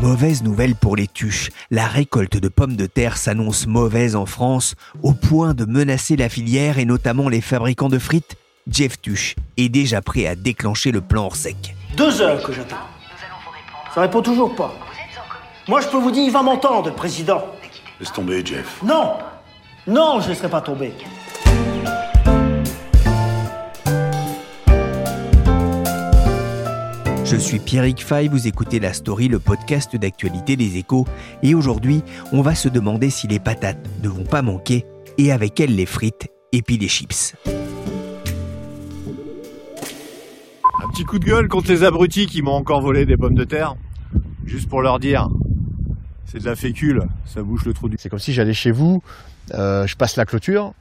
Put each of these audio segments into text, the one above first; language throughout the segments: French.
Mauvaise nouvelle pour les tuches. La récolte de pommes de terre s'annonce mauvaise en France, au point de menacer la filière et notamment les fabricants de frites. Jeff Tuche est déjà prêt à déclencher le plan hors sec. Deux heures que j'attends. Ça répond toujours pas. Moi, je peux vous dire, il va m'entendre, le président. Laisse tomber, Jeff. Non Non, je ne laisserai pas tomber. Je suis Pierrick Fay, vous écoutez La Story, le podcast d'actualité des échos, et aujourd'hui, on va se demander si les patates ne vont pas manquer, et avec elles les frites et puis les chips. Un petit coup de gueule contre les abrutis qui m'ont encore volé des pommes de terre. Juste pour leur dire, c'est de la fécule, ça bouche le trou du... C'est comme si j'allais chez vous, euh, je passe la clôture,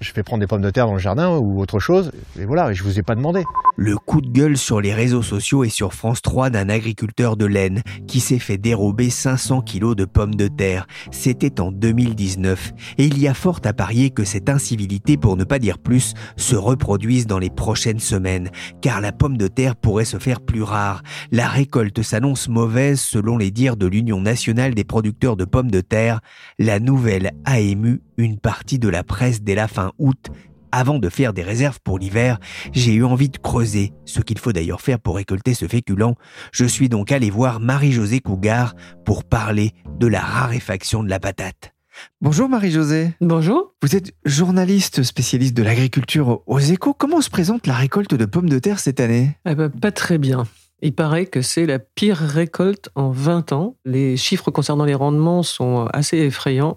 je vais prendre des pommes de terre dans le jardin ou autre chose, et voilà, je vous ai pas demandé. Le coup de gueule sur les réseaux sociaux et sur France 3 d'un agriculteur de laine qui s'est fait dérober 500 kilos de pommes de terre. C'était en 2019. Et il y a fort à parier que cette incivilité, pour ne pas dire plus, se reproduise dans les prochaines semaines. Car la pomme de terre pourrait se faire plus rare. La récolte s'annonce mauvaise selon les dires de l'Union nationale des producteurs de pommes de terre. La nouvelle a ému une partie de la presse dès la fin août avant de faire des réserves pour l'hiver, j'ai eu envie de creuser, ce qu'il faut d'ailleurs faire pour récolter ce féculent. Je suis donc allé voir Marie-Josée Cougar pour parler de la raréfaction de la patate. Bonjour Marie-Josée. Bonjour. Vous êtes journaliste spécialiste de l'agriculture aux échos. Comment se présente la récolte de pommes de terre cette année? Eh ben, pas très bien. Il paraît que c'est la pire récolte en 20 ans. Les chiffres concernant les rendements sont assez effrayants.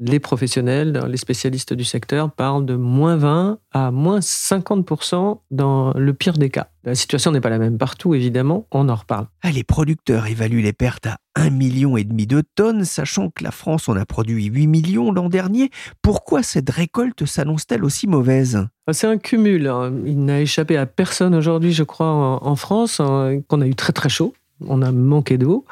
Les professionnels, les spécialistes du secteur parlent de moins 20 à moins 50% dans le pire des cas. La situation n'est pas la même partout, évidemment, on en reparle. Ah, les producteurs évaluent les pertes à 1,5 million et demi de tonnes, sachant que la France en a produit 8 millions l'an dernier. Pourquoi cette récolte s'annonce-t-elle aussi mauvaise? C'est un cumul. hein. Il n'a échappé à personne aujourd'hui, je crois, en en France, hein, qu'on a eu très très chaud. On a manqué d'eau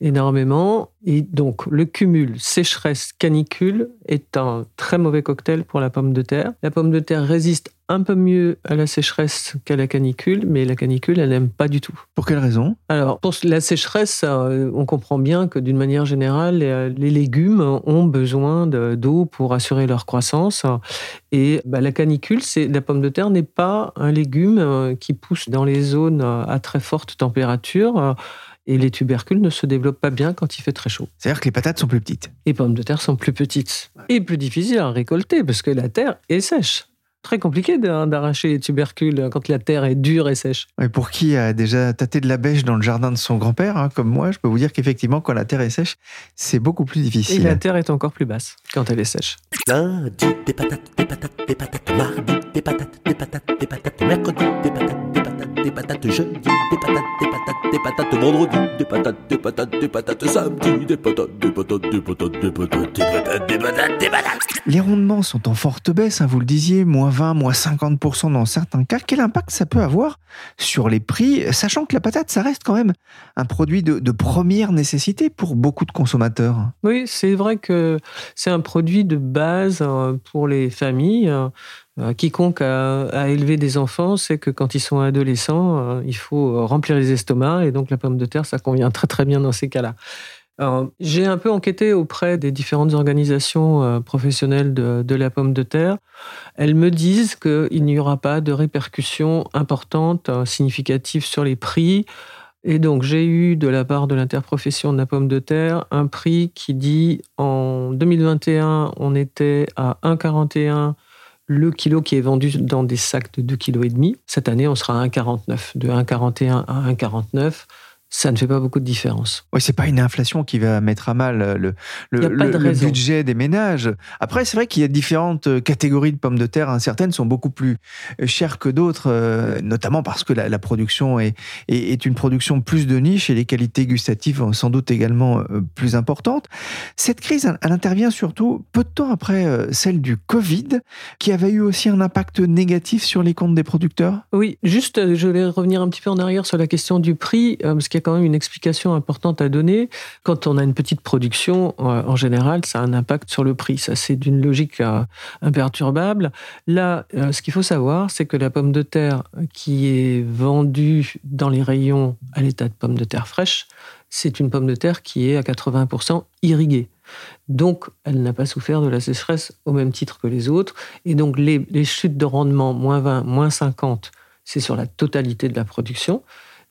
énormément. Et donc, le cumul sécheresse-canicule est un très mauvais cocktail pour la pomme de terre. La pomme de terre résiste un peu mieux à la sécheresse qu'à la canicule, mais la canicule, elle n'aime pas du tout. Pour quelle raison? Alors, pour la sécheresse, euh, on comprend bien que d'une manière générale, les, les légumes ont besoin de- d'eau pour assurer leur croissance. Et bah, la canicule, c'est la pomme de terre n'est pas un légume euh, qui pousse dans les zones euh, à très forte température. Et les tubercules ne se développent pas bien quand il fait très chaud. C'est-à-dire que les patates sont plus petites. Les pommes de terre sont plus petites et plus difficiles à récolter parce que la terre est sèche. Très compliqué d'ar- d'arracher les tubercules quand la terre est dure et sèche. Et pour qui a déjà tâté de la bêche dans le jardin de son grand-père, hein, comme moi, je peux vous dire qu'effectivement, quand la terre est sèche, c'est beaucoup plus Et difficile. la terre est encore plus basse quand elle est sèche. Lundi, des patates, des patates, des patates. Mardi, des patates, des patates, des patates. Mercredi, des patates, des patates, des patates. Jeudi, des patates, des patates, des patates. Vendredi, des patates, des patates, des patates. Samedi, des patates, des patates, des patates, des patates, des patates, des patates, des patates. Les rendements sont en forte baisse, hein, vous le disiez, moins 20, moins 50% dans certains cas. Quel impact ça peut avoir sur les prix, sachant que la patate, ça reste quand même un produit de, de première nécessité pour beaucoup de consommateurs? Oui, c'est vrai que c'est un produit de base euh, pour les familles. Euh, Quiconque a, élevé des enfants sait que quand ils sont adolescents, euh, il faut euh, remplir les estomacs et donc la pomme de terre, ça convient très très bien dans ces cas-là. J'ai un peu enquêté auprès des différentes organisations professionnelles de, la pomme de terre. Elles me disent qu'il n'y aura pas de répercussions importantes, significatives sur les prix. Et donc, j'ai eu de la part de l'interprofession de la pomme de terre un prix qui dit en 2021, on était à 1,41 le kilo qui est vendu dans des sacs de 2,5 kg. Cette année, on sera à 1,49. De 1,41 à 1,49, ça ne fait pas beaucoup de différence. Oui, c'est pas une inflation qui va mettre à mal le, le, le- de le raison. budget des ménages. Après, c'est vrai qu'il y a différentes euh, catégories de pommes de terre. hein. Certaines sont beaucoup plus euh, chères que d'autres, euh, notamment parce que la, la production est, est, est une production plus de niche et les qualités gustatives sont sans doute également euh, plus importantes. Cette crise, elle, elle intervient surtout peu de temps après euh, celle du Covid, qui avait eu aussi un impact négatif sur les comptes des producteurs. Oui, juste, euh, je voulais revenir un petit peu en arrière sur la question du prix, euh, parce qu'il quand même une explication importante à donner. Quand on a une petite production, euh, en général, ça a un impact sur le prix. Ça, c'est d'une logique euh, imperturbable. Là, euh, ce qu'il faut savoir, c'est que la pomme de terre qui est vendue dans les rayons à l'état de pomme de terre fraîche, c'est une pomme de terre qui est à 80% irriguée. Donc, elle n'a pas souffert de la sécheresse au même titre que les autres. Et donc, les, les chutes de rendement, moins 20, moins 50, c'est sur la totalité de la production.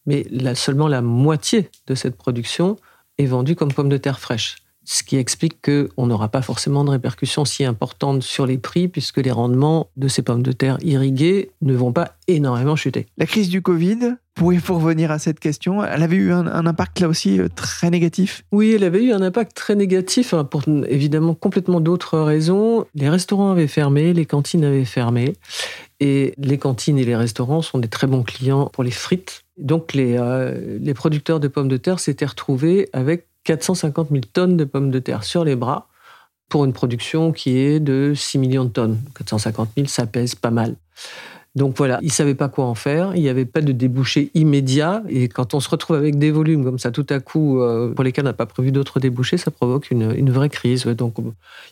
Mais seulement la moitié de cette production est vendue comme pomme de terre fraîche. Ce qui explique qu'on n'aura pas forcément de répercussions si importantes sur les prix, puisque les rendements de ces pommes de terre irriguées ne vont pas énormément chuter. La crise du Covid, pour, revenir à cette question, elle avait eu un, un impact là aussi euh, très négatif? Oui, elle avait eu un impact très négatif, hein, pour évidemment complètement d'autres raisons. Les restaurants avaient fermé, les cantines avaient fermé, et les cantines et les restaurants sont des très bons clients pour les frites. Donc les, euh, les producteurs de pommes de terre s'étaient retrouvés avec 450 000 tonnes de pommes de terre sur les bras pour une production qui est de 6 millions de tonnes. 450 000, ça pèse pas mal. Donc voilà, ils ne savaient pas quoi en faire, il n'y avait pas de débouché immédiat, et quand on se retrouve avec des volumes comme ça tout à coup, euh, pour lesquels on n'a pas prévu d'autres débouchés, ça provoque une, une vraie crise. Donc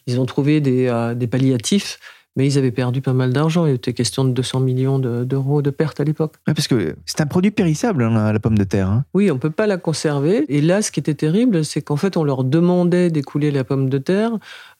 ils ont trouvé des, euh, des palliatifs, mais ils avaient perdu pas mal d'argent, il était question de 200 millions de- d'euros de pertes à l'époque. Ouais, parce que c'est un produit périssable, hein, la, la pomme de terre. hein. Oui, on ne peut pas la conserver. Et là, ce qui était terrible, c'est qu'en fait, on leur demandait d'écouler la pomme de terre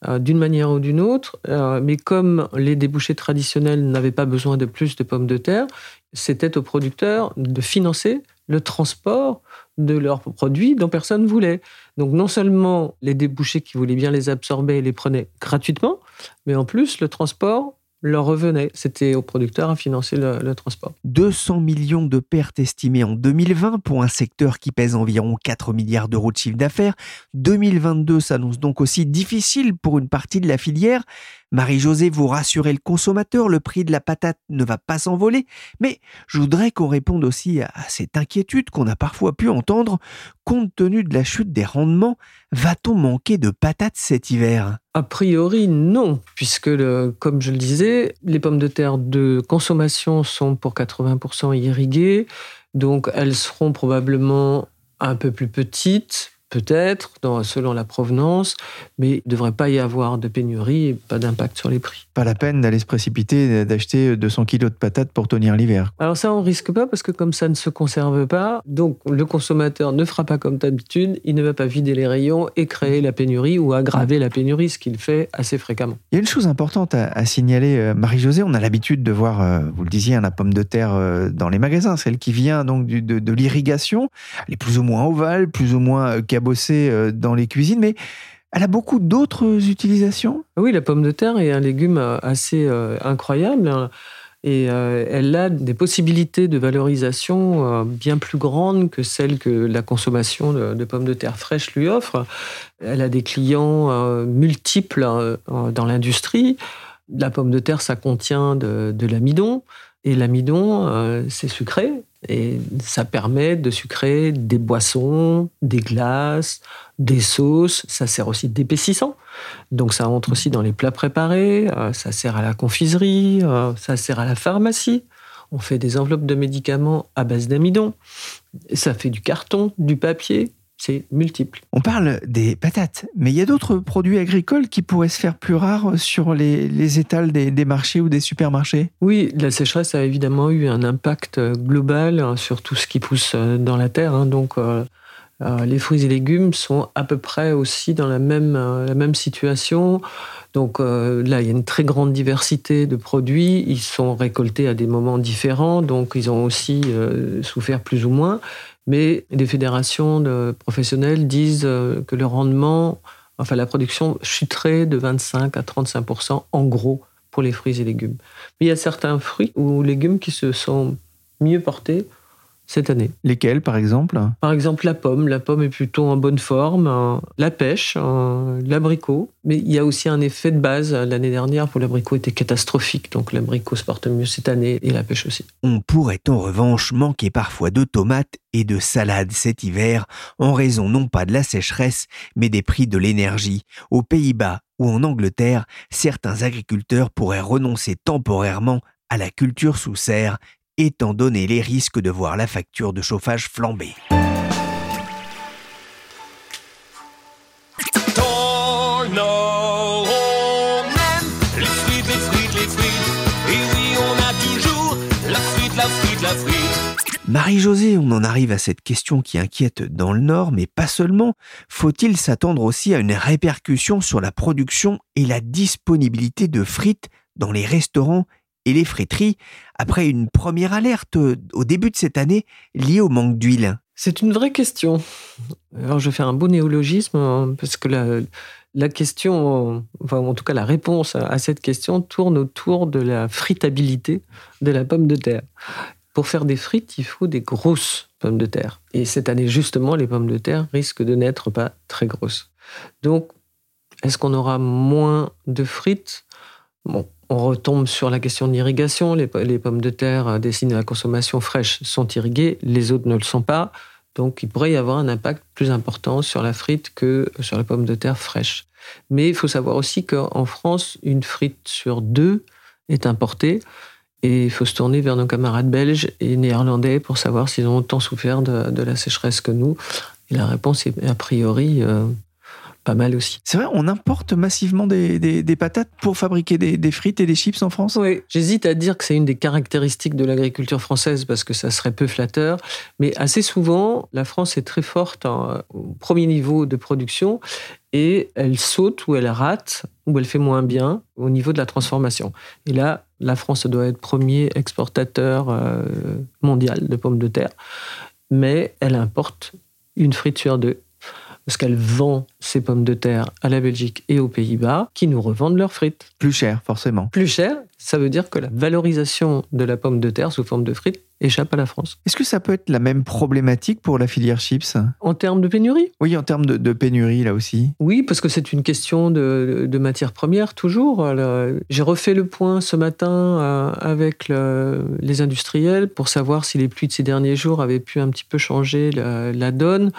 euh, d'une manière ou d'une autre. Euh, mais comme les débouchés traditionnels n'avaient pas besoin de plus de pommes de terre, c'était aux producteurs de financer le transport de leurs produits dont personne ne voulait. Donc non seulement les débouchés qui voulaient bien les absorber les prenaient gratuitement, mais en plus le transport leur revenait. C'était aux producteurs à financer le- le transport. 200 millions de pertes estimées en 2020 pour un secteur qui pèse environ 4 milliards d'euros de chiffre d'affaires. 2022 s'annonce donc aussi difficile pour une partie de la filière. Marie-Josée, vous rassurez le consommateur, le prix de la patate ne va pas s'envoler, mais je voudrais qu'on réponde aussi à cette inquiétude qu'on a parfois pu entendre. Compte tenu de la chute des rendements, va-t-on manquer de patates cet hiver? A priori, non, puisque, comme je le disais, les pommes de terre de consommation sont pour 80% irriguées, donc elles seront probablement un peu plus petites, peut-être, selon la provenance, mais il ne devrait pas y avoir de pénurie et pas d'impact sur les prix. Pas la peine d'aller se précipiter, d'acheter 200 kilos de patates pour tenir l'hiver. Alors ça, on risque pas parce que comme ça ne se conserve pas, donc le consommateur ne fera pas comme d'habitude, il ne va pas vider les rayons et créer la pénurie ou aggraver la pénurie, ce qu'il fait assez fréquemment. Il y a une chose importante à, à signaler, euh, Marie-Josée, on a l'habitude de voir, euh, vous le disiez, la pomme de terre euh, dans les magasins, celle qui vient donc du- de, de l'irrigation. Elle est plus ou moins ovale, plus ou moins cabossée euh, dans les cuisines, mais elle a beaucoup d'autres utilisations. Oui, la pomme de terre est un légume euh, assez euh, incroyable hein, et elle a des possibilités de valorisation bien plus grandes que celles que la consommation de, pommes de terre fraîches lui offre. Elle a des clients multiples euh, dans l'industrie. La pomme de terre, ça contient de, l'amidon et l'amidon, c'est sucré et ça permet de sucrer des boissons, des glaces, des sauces. Ça sert aussi d'épaississant. Donc ça entre aussi dans les plats préparés, euh, ça sert à la confiserie, euh, ça sert à la pharmacie. On fait des enveloppes de médicaments à base d'amidon. Ça fait du carton, du papier, c'est multiple. On parle des patates, mais il y a d'autres produits agricoles qui pourraient se faire plus rares sur les, les étals des, des marchés ou des supermarchés? Oui, la sécheresse a évidemment eu un impact euh, global hein, sur tout ce qui pousse euh, dans la terre. hein. donc euh, euh, les fruits et légumes sont à peu près aussi dans la même, euh, la même situation. Donc euh, là, il y a une très grande diversité de produits. Ils sont récoltés à des moments différents, donc ils ont aussi souffert plus ou moins. Mais les fédérations de professionnels disent euh, que le rendement, enfin la production chuterait de 25 à 35% en gros pour les fruits et légumes. Mais il y a certains fruits ou légumes qui se sont mieux portés. Cette année. Lesquels, par exemple? Par exemple, la pomme. La pomme est plutôt en bonne forme. hein. La pêche, hein, l'abricot. Mais il y a aussi un effet de base. L'année dernière, pour l'abricot, était catastrophique. Donc l'abricot se porte mieux cette année et la pêche aussi. On pourrait en revanche manquer parfois de tomates et de salades cet hiver, en raison non pas de la sécheresse, mais des prix de l'énergie. Aux Pays-Bas ou en Angleterre, certains agriculteurs pourraient renoncer temporairement à la culture sous serre, étant donné les risques de voir la facture de chauffage flamber. Dans le Nord, on aime les frites, les frites, les frites. Et oui, on a toujours la frite, la frite, la frite. Marie-Josée, on en arrive à cette question qui inquiète dans le Nord, mais pas seulement. Faut-il s'attendre aussi à une répercussion sur la production et la disponibilité de frites dans les restaurants et les friteries après une première alerte euh, au début de cette année liée au manque d'huile? C'est une vraie question. Alors, je fais un beau néologisme hein, parce que la, la question, enfin, en tout cas, la réponse à, cette question tourne autour de la fritabilité de la pomme de terre. Pour faire des frites, il faut des grosses pommes de terre. Et cette année, justement, les pommes de terre risquent de n'être pas très grosses. Donc, est-ce qu'on aura moins de frites? Bon, on retombe sur la question de l'irrigation. Les, po- les pommes de terre euh, destinées à la consommation fraîche sont irriguées, les autres ne le sont pas. Donc, il pourrait y avoir un impact plus important sur la frite que sur la pomme de terre fraîche. Mais il faut savoir aussi qu'en France, une frite sur deux est importée. Et il faut se tourner vers nos camarades belges et néerlandais pour savoir s'ils ont autant souffert de, de la sécheresse que nous. Et la réponse est a priori euh, pas mal aussi. C'est vrai, on importe massivement des, des- des patates pour fabriquer des, des frites et des chips en France? Oui, j'hésite à dire que c'est une des caractéristiques de l'agriculture française parce que ça serait peu flatteur, mais assez souvent, la France est très forte en- au premier niveau de production et elle saute ou elle rate ou elle fait moins bien au niveau de la transformation. Et là, la France doit être premier exportateur euh, mondial de pommes de terre, mais elle importe une frite sur deux parce qu'elle vend ses pommes de terre à la Belgique et aux Pays-Bas qui nous revendent leurs frites Plus cher, forcément. plus cher, ça veut dire que la valorisation de la pomme de terre sous forme de frites échappe à la France. Est-ce que ça peut être la même problématique pour la filière chips? En termes de pénurie? Oui, en termes de, de pénurie, là aussi. Oui, parce que c'est une question de, de matières premières, toujours. J'ai refait le point ce matin euh, avec le- les industriels pour savoir si les pluies de ces derniers jours avaient pu un petit peu changer la, la donne.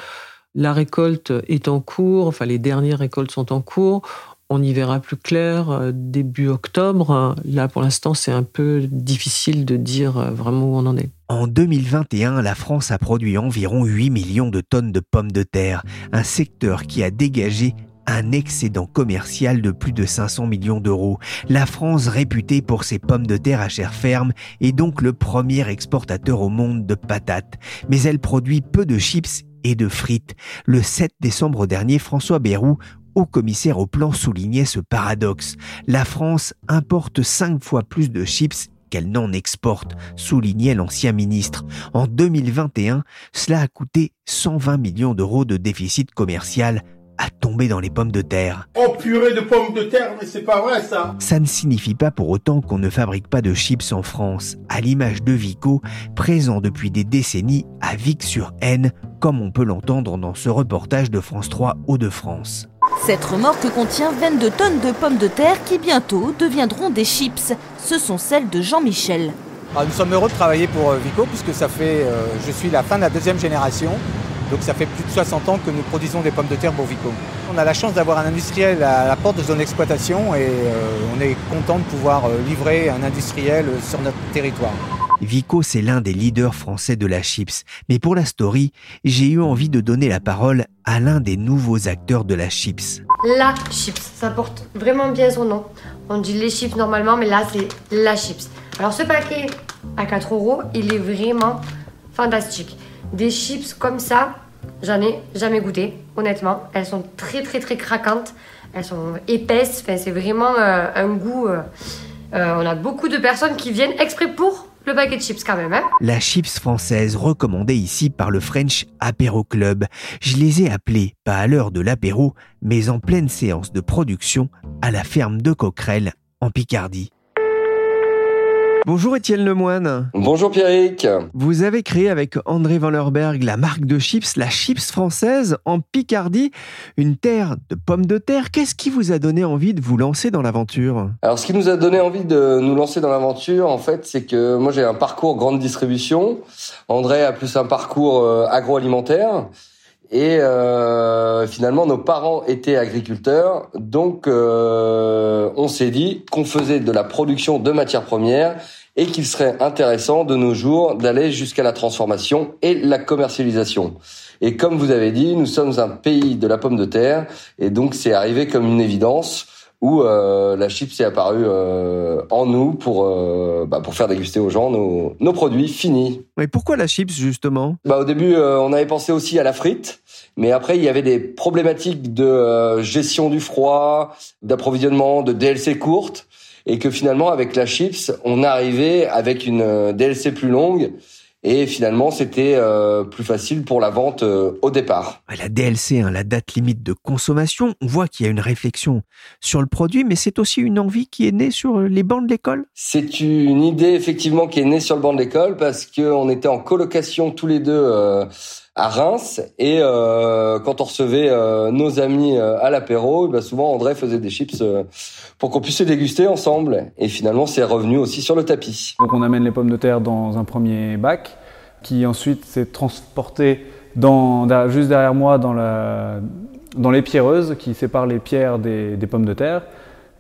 La récolte est en cours, enfin les dernières récoltes sont en cours. On y verra plus clair euh, début octobre. Là, pour l'instant, c'est un peu difficile de dire euh, vraiment où on en est. En 2021, la France a produit environ 8 millions de tonnes de pommes de terre, un secteur qui a dégagé un excédent commercial de plus de 500 millions d'euros. La France, réputée pour ses pommes de terre à chair ferme, est donc le premier exportateur au monde de patates. Mais elle produit peu de chips et de frites. Le 7 décembre dernier, François Bayrou, haut commissaire au plan, soulignait ce paradoxe. La France importe 5 fois plus de chips qu'elle n'en exporte, soulignait l'ancien ministre. En 2021, cela a coûté 120 millions d'euros de déficit commercial à tomber dans les pommes de terre. Oh purée de pommes de terre, mais c'est pas vrai ça Ça ne signifie pas pour autant qu'on ne fabrique pas de chips en France, à l'image de Vico, présent depuis des décennies à Vic-sur-Aisne, comme on peut l'entendre dans ce reportage de France 3 Hauts-de-France. Cette remorque contient 22 tonnes de pommes de terre qui bientôt deviendront des chips. Ce sont celles de Jean-Michel. Ah, nous sommes heureux de travailler pour euh, Vico puisque ça fait, euh, je suis la fin de la deuxième génération, donc ça fait plus de 60 ans que nous produisons des pommes de terre pour Vico. On a la chance d'avoir un industriel à la porte de son exploitation et euh, on est content de pouvoir euh, livrer un industriel euh, sur notre territoire. Vico, c'est l'un des leaders français de la chips. Mais pour la story, j'ai eu envie de donner la parole à l'un des nouveaux acteurs de la chips. La chips, ça porte vraiment bien son nom. On dit les chips normalement, mais là c'est la chips. Alors ce paquet à 4 euros, il est vraiment fantastique. Des chips comme ça, j'en ai jamais goûté, honnêtement. Elles sont très très très craquantes, elles sont épaisses, enfin, c'est vraiment euh, un goût. euh, euh, on a beaucoup de personnes qui viennent exprès pour le paquet de chips quand même. Hein. La chips française recommandée ici par le French Apéro Club. Je les ai appelés, pas à l'heure de l'apéro, mais en pleine séance de production à la ferme de Coquerel, en Picardie. Bonjour Étienne Lemoine. Bonjour Pierrick. Vous avez créé avec André Van Lerberg la marque de chips, la chips française, en Picardie, une terre de pommes de terre. Qu'est-ce qui vous a donné envie de vous lancer dans l'aventure? Alors ce qui nous a donné envie de nous lancer dans l'aventure, en fait, c'est que moi j'ai un parcours grande distribution. André a plus un parcours euh, agroalimentaire. Et euh, finalement, nos parents étaient agriculteurs, donc euh, on s'est dit qu'on faisait de la production de matières premières et qu'il serait intéressant de nos jours d'aller jusqu'à la transformation et la commercialisation. Et comme vous avez dit, nous sommes un pays de la pomme de terre, et donc c'est arrivé comme une évidence où euh, la chips est apparue euh, en nous pour euh, bah, pour faire déguster aux gens nos, nos produits finis. Mais pourquoi la chips justement? Bah au début, euh, on avait pensé aussi à la frite, mais après il y avait des problématiques de euh, gestion du froid, d'approvisionnement, de DLC courte, et que finalement avec la chips, on arrivait avec une euh, DLC plus longue. Et finalement, c'était euh, plus facile pour la vente euh, au départ. La DLC, hein, la date limite de consommation, on voit qu'il y a une réflexion sur le produit, mais c'est aussi une envie qui est née sur les bancs de l'école? C'est une idée effectivement qui est née sur le banc de l'école parce qu'on était en colocation tous les deux euh, à Reims et euh, quand on recevait euh, nos amis euh, à l'apéro, bah, souvent André faisait des chips euh, pour qu'on puisse les déguster ensemble. Et finalement, c'est revenu aussi sur le tapis. Donc on amène les pommes de terre dans un premier bac qui ensuite s'est transporté dans, da- juste derrière moi dans, la, dans les pierreuses qui séparent les pierres des, des pommes de terre.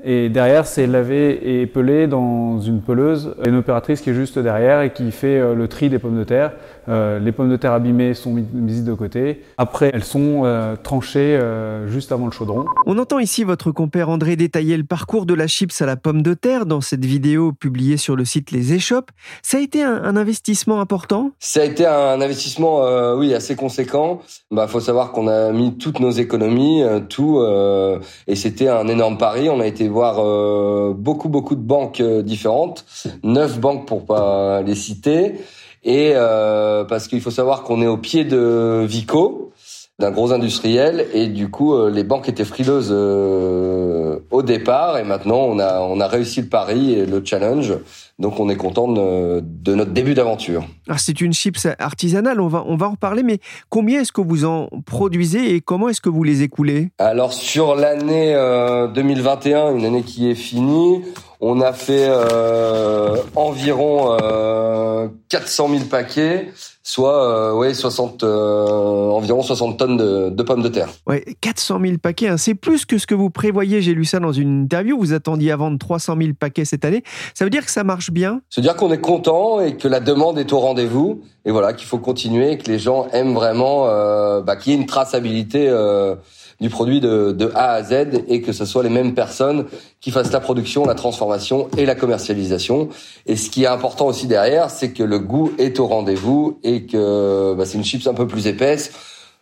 Et derrière, c'est lavé et pelé dans une peleuse. Il y a une opératrice qui est juste derrière et qui fait euh, le tri des pommes de terre. Euh, les pommes de terre abîmées sont mis- mises de côté. Après, elles sont euh, tranchées euh, juste avant le chaudron. On entend ici votre compère André détailler le parcours de la chips à la pomme de terre dans cette vidéo publiée sur le site Les Échoppes. Ça a été un, un investissement important? Ça a été un investissement, euh, oui, assez conséquent. Bah, faut savoir qu'on a mis toutes nos économies, euh, tout, euh, et c'était un énorme pari. On a été voir euh, beaucoup, beaucoup de banques euh, différentes, neuf banques pour pas les citer, et euh, parce qu'il faut savoir qu'on est au pied de Vico, d'un gros industriel, et du coup, euh, les banques étaient frileuses au départ, et maintenant on a on a réussi le pari et le challenge. Donc on est content de, de notre début d'aventure. Alors c'est une chips artisanale, on va, on va en reparler, mais combien est-ce que vous en produisez et comment est-ce que vous les écoulez? Alors sur l'année euh, 2021, une année qui est finie, on a fait euh, environ euh, 400 000 paquets, soit euh, ouais 60 euh, environ 60 tonnes de, de pommes de terre. Ouais, 400 000 paquets, hein, c'est plus que ce que vous prévoyez, j'ai lu ça dans une interview, vous attendiez à vendre 300 000 paquets cette année, ça veut dire que ça marche bien? C'est-à-dire qu'on est content et que la demande est au rendez-vous. Et voilà qu'il faut continuer et que les gens aiment vraiment euh, bah, qu'il y ait une traçabilité euh, du produit de, de A à Z et que ce soit les mêmes personnes qui fassent la production, la transformation et la commercialisation. Et ce qui est important aussi derrière, c'est que le goût est au rendez-vous et que bah, c'est une chips un peu plus épaisse,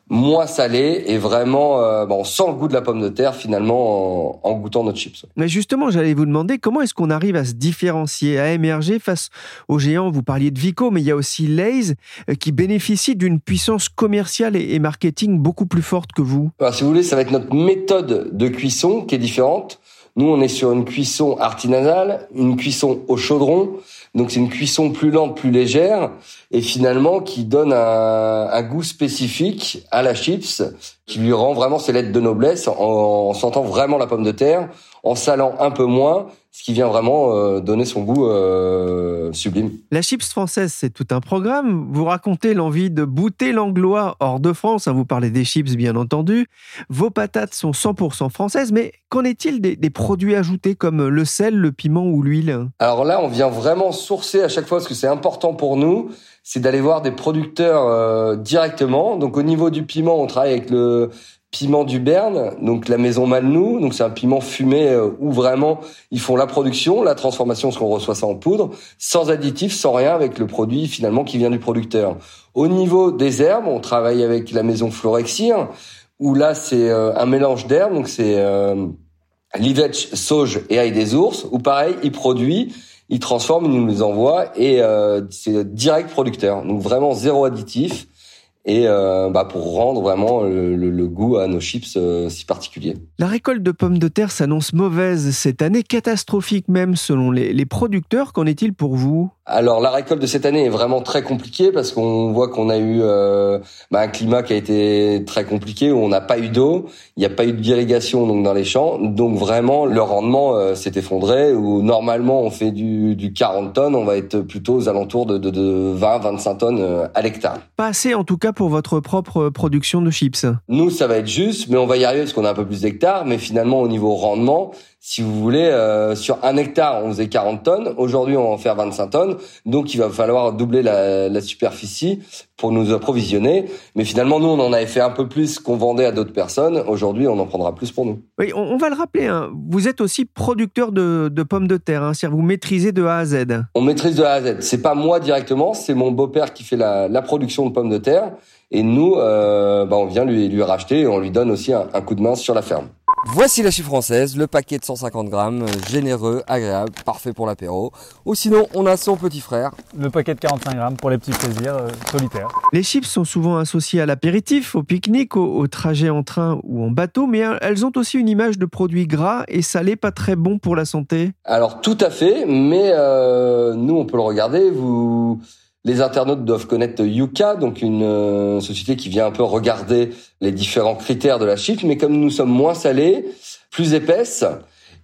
moins salée et vraiment euh, bah, sent le goût de la pomme de terre finalement en, en goûtant notre chips. Mais justement, j'allais vous demander comment est-ce qu'on arrive à se différencier, à émerger face aux géants? Vous parliez de Vico, mais il y a aussi Lay's euh, qui bénéficie d'une puissance commerciale et et marketing beaucoup plus forte que vous. Alors, si vous voulez, ça va être notre méthode de cuisson qui est différente. Nous, on est sur une cuisson artisanale, une cuisson au chaudron. Donc, c'est une cuisson plus lente, plus légère, et finalement qui donne un, un goût spécifique à la chips, qui lui rend vraiment ses lettres de noblesse en, en sentant vraiment la pomme de terre, en salant un peu moins, ce qui vient vraiment euh, donner son goût euh, sublime. La chips française, c'est tout un programme. Vous racontez l'envie de bouter l'anglois hors de France. hein, Vous parlez des chips, bien entendu. Vos patates sont 100% françaises, mais qu'en est-il des, des produits ajoutés comme le sel, le piment ou l'huile? Alors là, on vient vraiment sourcer à chaque fois, parce que c'est important pour nous, c'est d'aller voir des producteurs euh, directement. Donc au niveau du piment, on travaille avec le piment du Berne, donc la maison Malnou. Donc c'est un piment fumé euh, où vraiment ils font la production, la transformation, parce qu'on reçoit ça en poudre, sans additifs, sans rien, avec le produit finalement qui vient du producteur. Au niveau des herbes, on travaille avec la maison Florexir, où là c'est euh, un mélange d'herbes, donc c'est euh, Livetch, sauge et ail des ours, où pareil, il produit, il transforme, il nous les envoie et euh, c'est direct producteur. Donc vraiment zéro additif et euh, bah, pour rendre vraiment le, le- le goût à nos chips euh, si particulier. La récolte de pommes de terre s'annonce mauvaise cette année, catastrophique même selon les, les producteurs. Qu'en est-il pour vous? Alors la récolte de cette année est vraiment très compliquée parce qu'on voit qu'on a eu euh, bah, un climat qui a été très compliqué où on n'a pas eu d'eau, il n'y a pas eu d'irrigation donc dans les champs, donc vraiment le rendement s'est effondré. Où normalement on fait du, du 40 tonnes, on va être plutôt aux alentours de, de, de 20-25 tonnes à l'hectare. Pas assez en tout cas pour votre propre production de chips? Nous, ça va être juste, mais on va y arriver parce qu'on a un peu plus d'hectares. Mais finalement, au niveau rendement, si vous voulez, euh, sur un hectare, on faisait 40 tonnes. Aujourd'hui, on va en faire 25 tonnes. Donc, il va falloir doubler la, la superficie pour nous approvisionner. Mais finalement, nous, on en avait fait un peu plus qu'on vendait à d'autres personnes. Aujourd'hui, on en prendra plus pour nous. Oui, on, on va le rappeler, hein, vous êtes aussi producteur de, de pommes de terre, hein, c'est-à-dire vous maîtrisez de A à Z. On maîtrise de A à Z. C'est pas moi directement, c'est mon beau-père qui fait la, la production de pommes de terre. Et nous, euh, bah, on vient lui, lui racheter et on lui donne aussi un, un coup de main sur la ferme. Voici la chiffre française, le paquet de 150 grammes, généreux, agréable, parfait pour l'apéro. Ou sinon, on a son petit frère. Le paquet de 45 grammes pour les petits plaisirs euh, solitaires. Les chips sont souvent associées à l'apéritif, au pique-nique, au, au trajet en train ou en bateau, mais euh, elles ont aussi une image de produits gras et salés pas très bons pour la santé. Alors tout à fait, mais euh, nous on peut le regarder. Vous, les internautes doivent connaître Yuka, donc une euh, société qui vient un peu regarder les différents critères de la chip. Mais comme nous sommes moins salés, plus épaisses,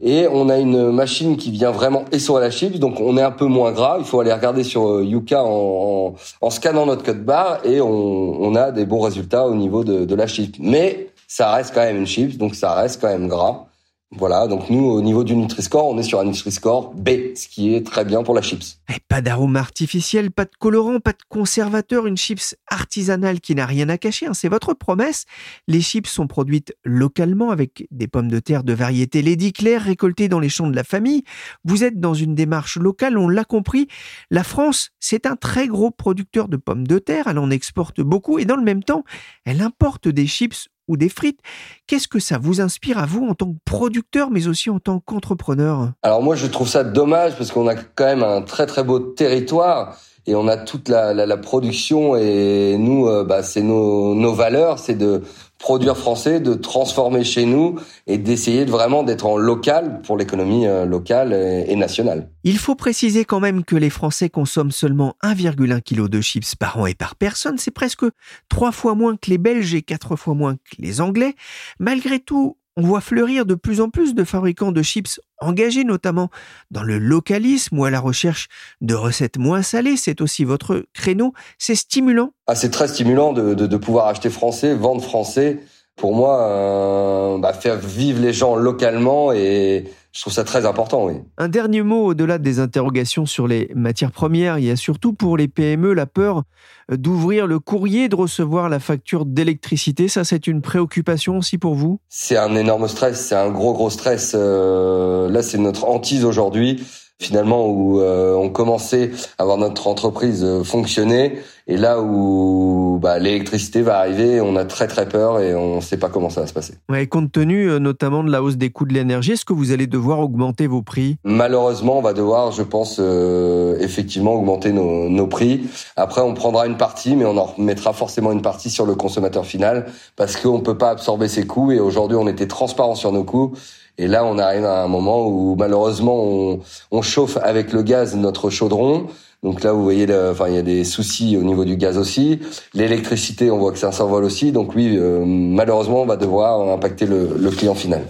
et on a une machine qui vient vraiment essorer la chips, donc on est un peu moins gras. Il faut aller regarder sur euh, Yuka en, en, scannant notre code barre et on, a des bons résultats au niveau de, de la chip. Mais ça reste quand même une chips, donc ça reste quand même gras. Voilà, donc nous, au niveau du Nutri-Score, on est sur un Nutri-Score B, ce qui est très bien pour la chips. Et pas d'arôme artificiel, pas de colorant, pas de conservateur, une chips artisanale qui n'a rien à cacher, hein, c'est votre promesse. Les chips sont produites localement avec des pommes de terre de variété Lady Claire récoltées dans les champs de la famille. Vous êtes dans une démarche locale, on l'a compris. La France, c'est un très gros producteur de pommes de terre, elle en exporte beaucoup et dans le même temps, elle importe des chips ou des frites. Qu'est-ce que ça vous inspire à vous en tant que producteur, mais aussi en tant qu'entrepreneur? Alors moi, je trouve ça dommage parce qu'on a quand même un très très beau territoire et on a toute la, la, la production et nous, euh, bah, c'est nos, nos valeurs, c'est de produire français, de transformer chez nous et d'essayer de vraiment d'être en local pour l'économie euh, locale et, et nationale. Il faut préciser quand même que les Français consomment seulement 1,1 kg de chips par an et par personne. C'est presque trois fois moins que les Belges et quatre fois moins que les Anglais. Malgré tout, on voit fleurir de plus en plus de fabricants de chips engagés notamment dans le localisme ou à la recherche de recettes moins salées. C'est aussi votre créneau. C'est stimulant. Ah, c'est très stimulant de, pouvoir acheter français, vendre français. Pour moi, euh, bah, faire vivre les gens localement et je trouve ça très important, oui. Un dernier mot au-delà des interrogations sur les matières premières. Il y a surtout pour les PME la peur d'ouvrir le courrier, de recevoir la facture d'électricité. Ça, c'est une préoccupation aussi pour vous? C'est un énorme stress, c'est un gros, gros stress. Euh, là, c'est notre hantise aujourd'hui finalement où euh, on commençait à voir notre entreprise euh, fonctionner et là où bah, l'électricité va arriver, on a très très peur et on ne sait pas comment ça va se passer. Ouais, compte tenu euh, notamment de la hausse des coûts de l'énergie, est-ce que vous allez devoir augmenter vos prix? Malheureusement, on va devoir, je pense, euh, effectivement augmenter nos, nos prix. Après, on prendra une partie, mais on en remettra forcément une partie sur le consommateur final parce qu'on peut pas absorber ses coûts et aujourd'hui, on était transparent sur nos coûts. Et là, on arrive à un moment où malheureusement, on, on chauffe avec le gaz notre chaudron. Donc là, vous voyez, enfin, il y a des soucis au niveau du gaz aussi. L'électricité, on voit que ça s'envole aussi. Donc oui, euh, malheureusement, on va devoir impacter le, le client final.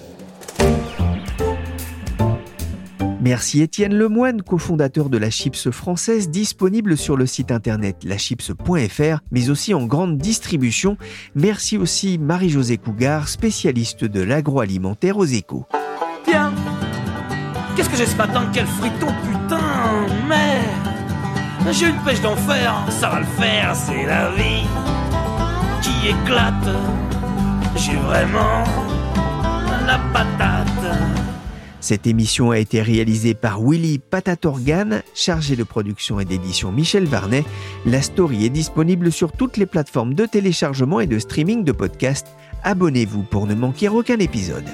Merci Étienne Lemoine, cofondateur de la Chips française, disponible sur le site internet lachips.fr, mais aussi en grande distribution. Merci aussi Marie-Josée Cougar, spécialiste de l'agroalimentaire aux échos. Tiens, qu'est-ce que j'ai ce matin? Quel friton, putain Merde J'ai une pêche d'enfer, ça va le faire, c'est la vie qui éclate. J'ai vraiment la patate. Cette émission a été réalisée par Willy Patatorgan, chargé de production et d'édition Michel Varnet. La story est disponible sur toutes les plateformes de téléchargement et de streaming de podcasts. Abonnez-vous pour ne manquer aucun épisode.